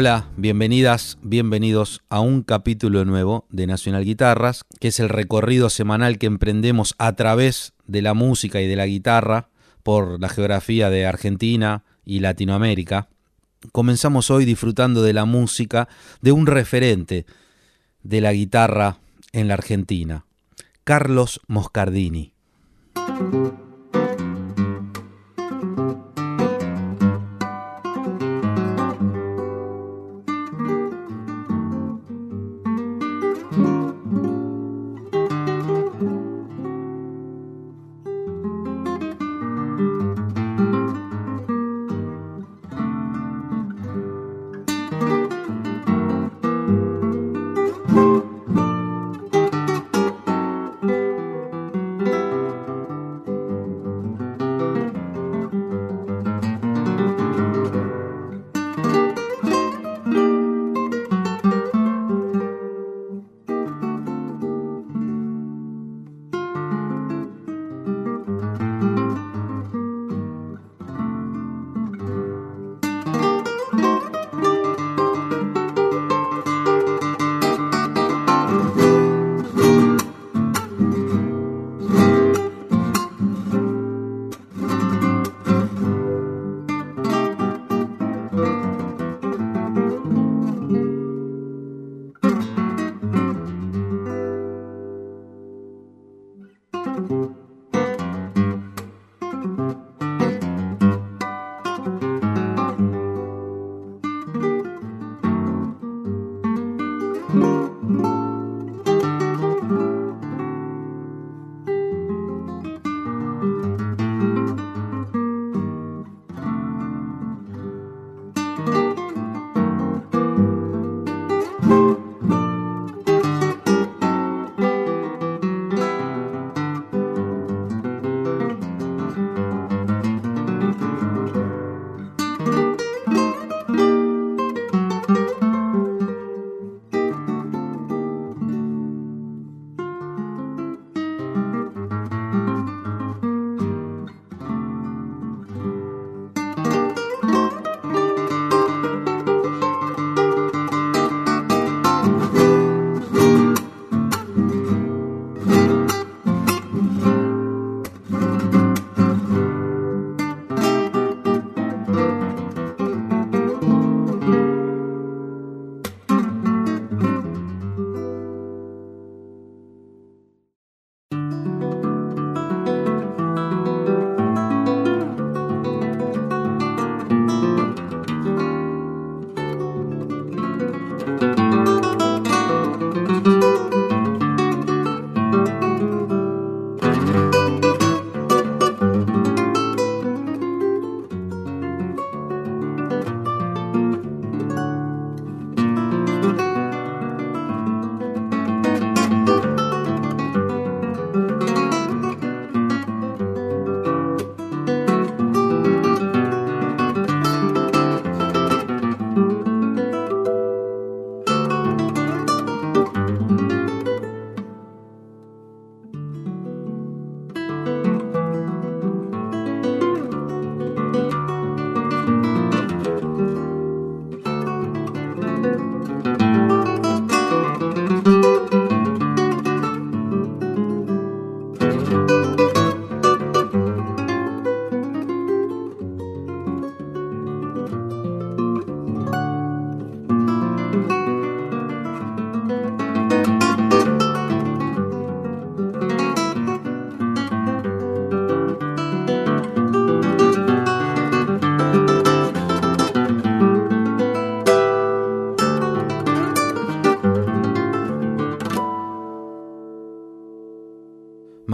Hola, bienvenidas, bienvenidos a un capítulo nuevo de Nacional Guitarras, que es el recorrido semanal que emprendemos a través de la música y de la guitarra por la geografía de Argentina y Latinoamérica. Comenzamos hoy disfrutando de la música de un referente de la guitarra en la Argentina, Carlos Moscardini.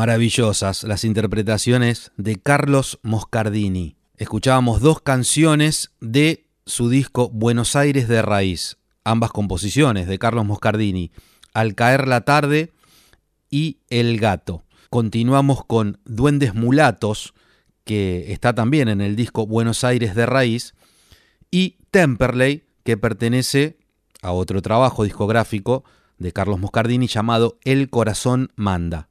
Maravillosas las interpretaciones de Carlos Moscardini. Escuchábamos dos canciones de su disco Buenos Aires de Raíz, ambas composiciones de Carlos Moscardini, Al caer la tarde y El Gato. Continuamos con Duendes Mulatos, que está también en el disco Buenos Aires de Raíz, y Temperley, que pertenece a otro trabajo discográfico de Carlos Moscardini llamado El Corazón Manda.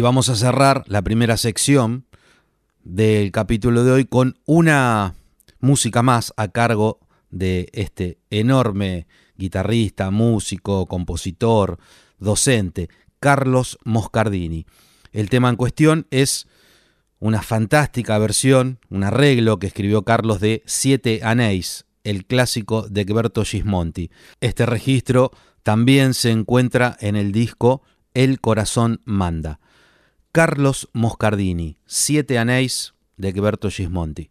Y vamos a cerrar la primera sección del capítulo de hoy con una música más a cargo de este enorme guitarrista, músico, compositor, docente, Carlos Moscardini. El tema en cuestión es una fantástica versión, un arreglo que escribió Carlos de Siete Anéis, el clásico de Egberto Gismonti. Este registro también se encuentra en el disco El corazón manda. Carlos Moscardini, Siete Anéis de Egberto Gismonti.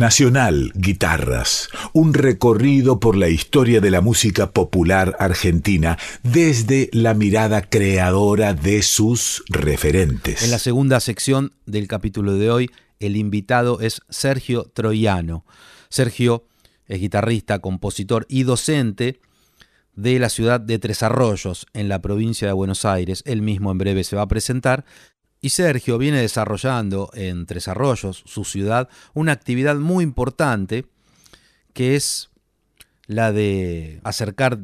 Nacional Guitarras, un recorrido por la historia de la música popular argentina desde la mirada creadora de sus referentes. En la segunda sección del capítulo de hoy, el invitado es Sergio Troiano. Sergio es guitarrista, compositor y docente de la ciudad de Tres Arroyos, en la provincia de Buenos Aires. Él mismo en breve se va a presentar y Sergio viene desarrollando en Tres Arroyos, su ciudad, una actividad muy importante que es la de acercar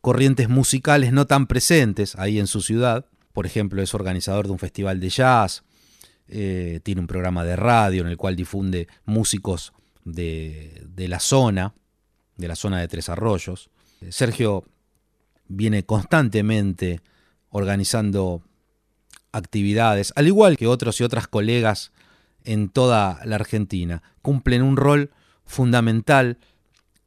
corrientes musicales no tan presentes ahí en su ciudad. Por ejemplo, es organizador de un festival de jazz, eh, tiene un programa de radio en el cual difunde músicos de, de la zona, de la zona de Tres Arroyos. Sergio viene constantemente organizando actividades, al igual que otros y otras colegas en toda la Argentina. Cumplen un rol fundamental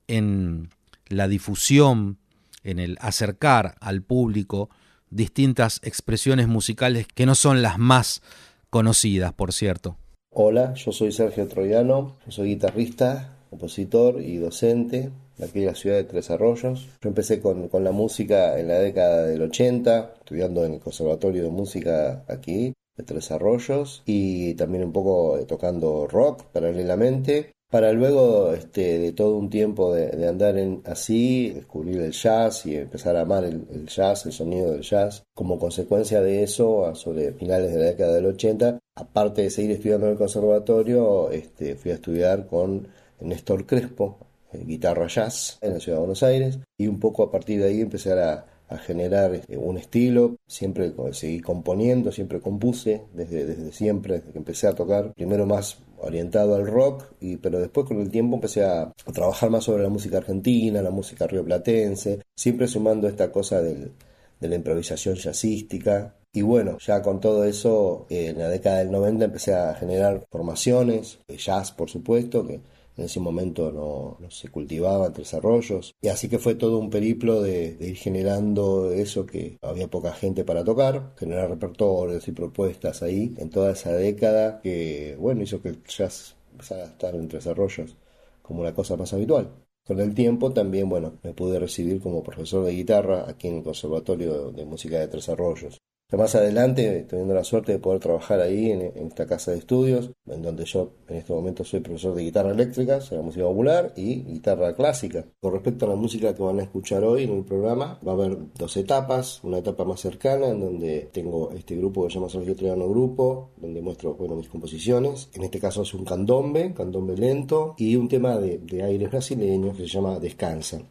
en la difusión, en el acercar al público distintas expresiones musicales que no son las más conocidas, por cierto. Hola, yo soy Sergio Troyano, soy guitarrista, compositor y docente de aquí de la ciudad de Tres Arroyos. Yo empecé con, con la música en la década del 80, estudiando en el Conservatorio de Música aquí de Tres Arroyos y también un poco tocando rock paralelamente para luego este, de todo un tiempo de, andar en, así, descubrir el jazz y empezar a amar el, jazz, el sonido del jazz. Como consecuencia de eso, sobre finales de la década del 80, aparte de seguir estudiando en el conservatorio, este, fui a estudiar con Néstor Crespo, eh, guitarra jazz en la ciudad de Buenos Aires y un poco a partir de ahí empezar a, generar este, un estilo, siempre seguí componiendo, siempre compuse desde, desde siempre, desde que empecé a tocar, primero más orientado al rock, y, pero después con el tiempo empecé a, trabajar más sobre la música argentina, la música rioplatense, siempre sumando esta cosa del, de la improvisación jazzística. Y bueno, ya con todo eso, eh, en la década del 90 empecé a generar formaciones, jazz por supuesto, que en ese momento no, se cultivaba Tres Arroyos. Y así que fue todo un periplo de, ir generando eso que había poca gente para tocar, generar repertorios y propuestas ahí en toda esa década que, bueno, hizo que el jazz empezara a estar en Tres Arroyos como una cosa más habitual. Con el tiempo también, bueno, me pude recibir como profesor de guitarra aquí en el Conservatorio de Música de Tres Arroyos. Más adelante, teniendo la suerte de poder trabajar ahí en, esta casa de estudios, en donde yo en este momento soy profesor de guitarra eléctrica, la música popular y guitarra clásica. Con respecto a la música que van a escuchar hoy en el programa, va a haber dos etapas, una etapa más cercana en donde tengo este grupo que se llama Sergio Triano Grupo, donde muestro bueno, mis composiciones. En este caso es un candombe, candombe lento, y un tema de, de aires brasileños que se llama Descansa.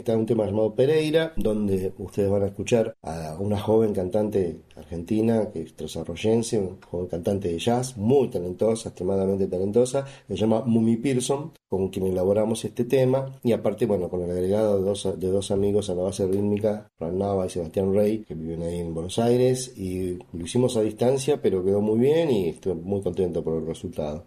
Está un tema llamado Pereira, donde ustedes van a escuchar a una joven cantante argentina, que es trasarroyense, una joven cantante de jazz, muy talentosa, extremadamente talentosa, se llama Mumi Pearson, con quien elaboramos este tema, y aparte, bueno, con el agregado de dos, de dos amigos a la base rítmica, Fran Nava y Sebastián Rey, que viven ahí en Buenos Aires, y lo hicimos a distancia, pero quedó muy bien y estoy muy contento por el resultado.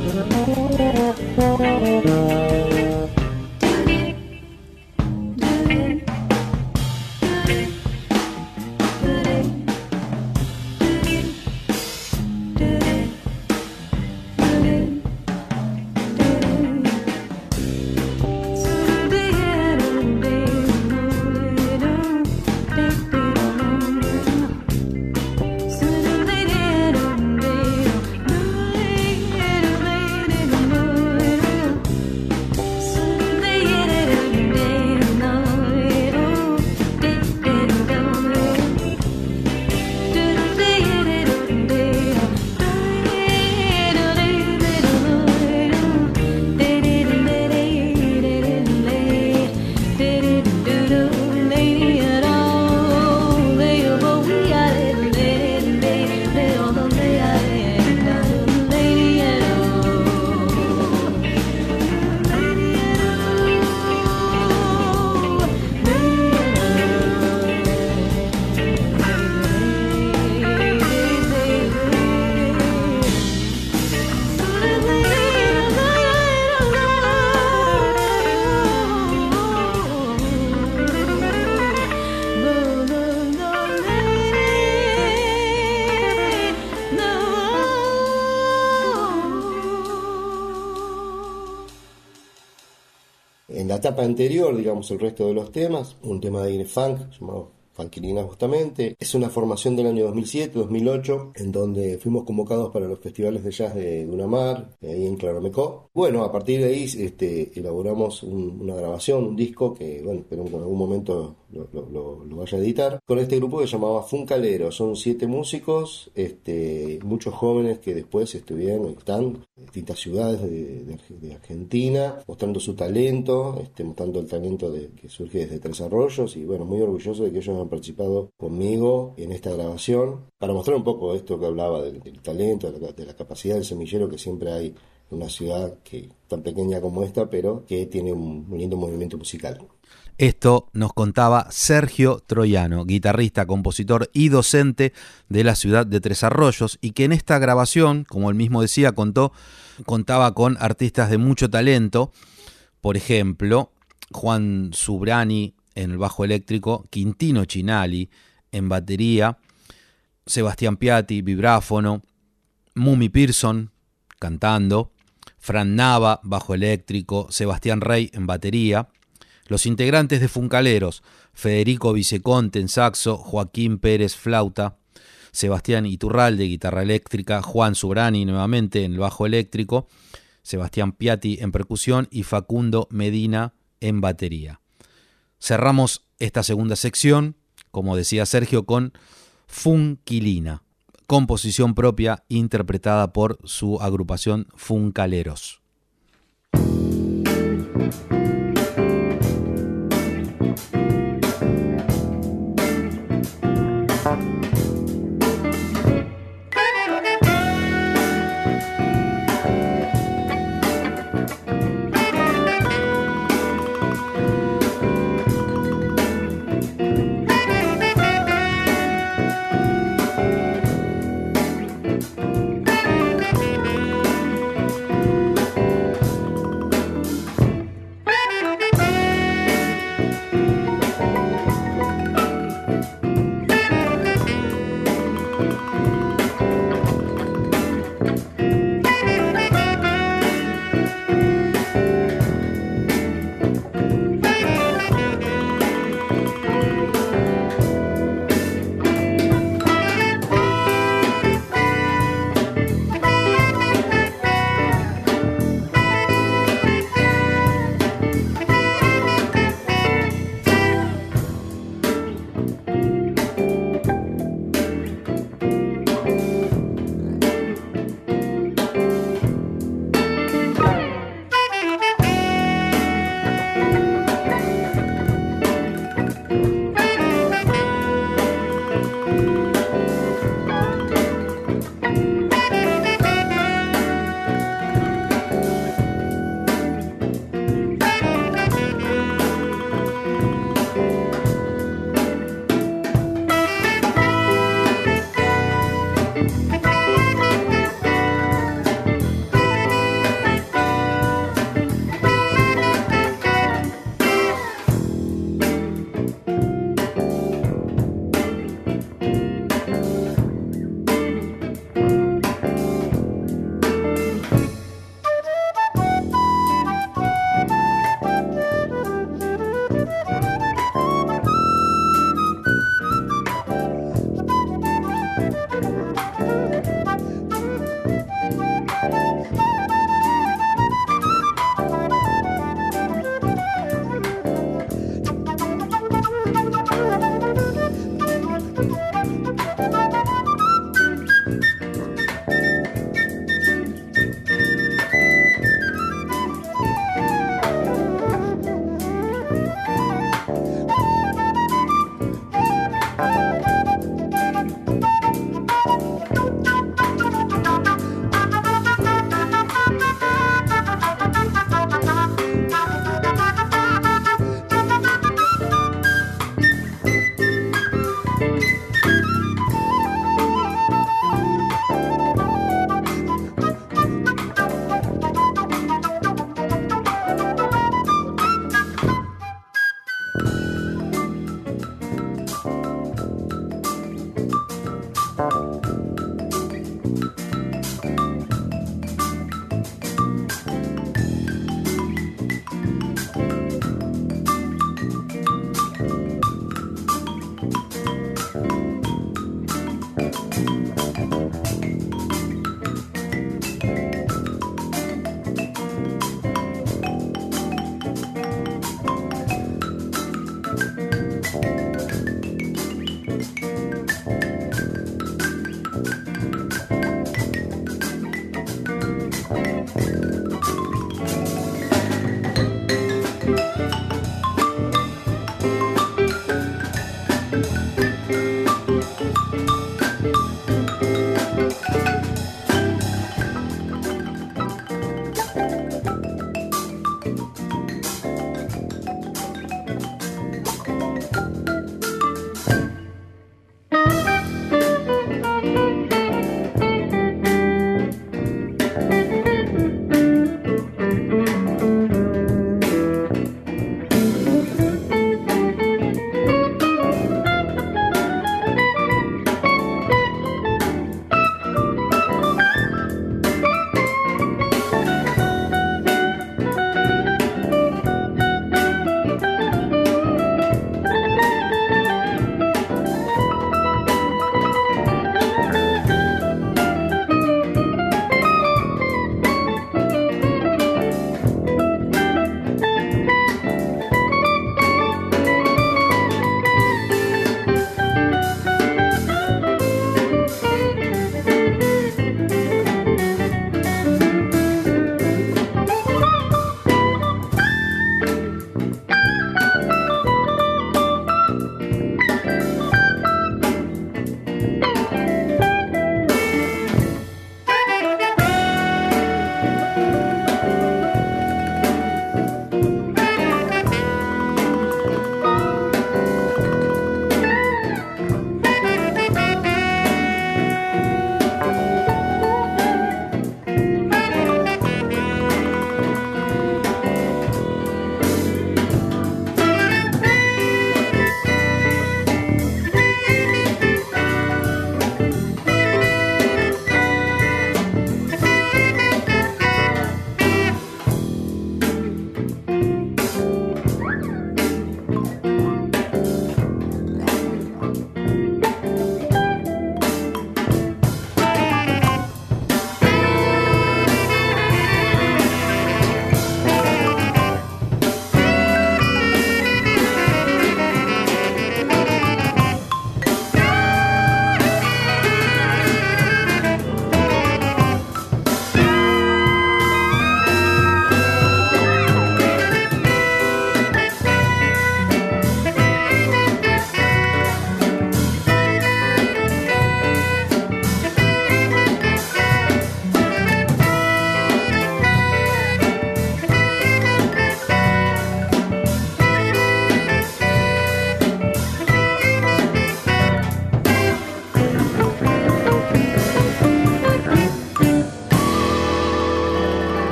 Thank you. Anterior, digamos, el resto de los temas, un tema de aire funk llamado Fanquilina justamente. Es una formación del año 2007-2008 en donde fuimos convocados para los festivales de jazz de Dunamar, ahí en Claromecó. Bueno, a partir de ahí este, elaboramos una grabación, un disco que, bueno, espero que en algún momento lo, vaya a editar, con este grupo que se llamaba Funcalero. Son siete músicos, este, muchos jóvenes que después estuvieron, están en distintas ciudades de, Argentina, mostrando su talento, este, mostrando el talento de, que surge desde Tres Arroyos y bueno, muy orgulloso de que ellos han participado conmigo en esta grabación para mostrar un poco esto que hablaba del, talento, de la, de la capacidad del semillero que siempre hay en una ciudad que tan pequeña como esta, pero que tiene un lindo movimiento musical. Esto nos contaba Sergio Troyano, guitarrista, compositor y docente de la ciudad de Tres Arroyos, y que en esta grabación, como él mismo decía, contó, contaba con artistas de mucho talento, por ejemplo, Juan Subrani en el bajo eléctrico, Quintino Chinali en batería, Sebastián Piatti, vibráfono, Mumi Pearson cantando, Fran Nava, bajo eléctrico, Sebastián Rey en batería, los integrantes de Funcaleros, Federico Viceconte en saxo, Joaquín Pérez flauta, Sebastián Iturralde guitarra eléctrica, Juan Subrani nuevamente en el bajo eléctrico, Sebastián Piatti en percusión y Facundo Medina en batería. Cerramos esta segunda sección, como decía Sergio, con Funquilina, composición propia interpretada por su agrupación Funcaleros.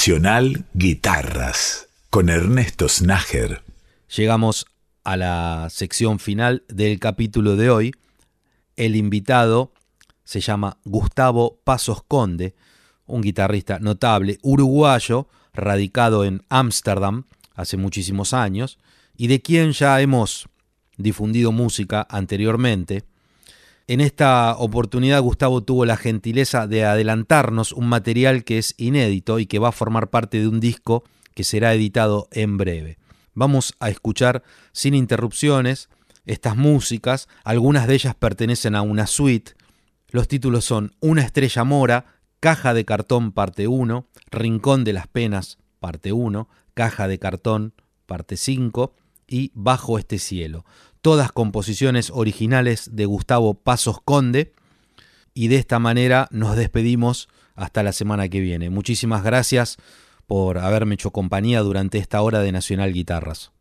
Nacional Guitarras con Ernesto Snager. Llegamos a la sección final del capítulo de hoy. El invitado se llama Gustavo Pasos Conde, un guitarrista notable uruguayo, radicado en Ámsterdam hace muchísimos años, y de quien ya hemos difundido música anteriormente. En esta oportunidad Gustavo tuvo la gentileza de adelantarnos un material que es inédito y que va a formar parte de un disco que será editado en breve. Vamos a escuchar sin interrupciones estas músicas, algunas de ellas pertenecen a una suite. Los títulos son Una estrella mora, Caja de cartón parte 1, Rincón de las penas parte 1, Caja de cartón parte 5 y Bajo este cielo todas composiciones originales de Gustavo Pasos Conde. Y de esta manera nos despedimos hasta la semana que viene. Muchísimas gracias por haberme hecho compañía durante esta hora de Nacional Guitarras.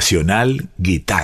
Nacional Guitarra.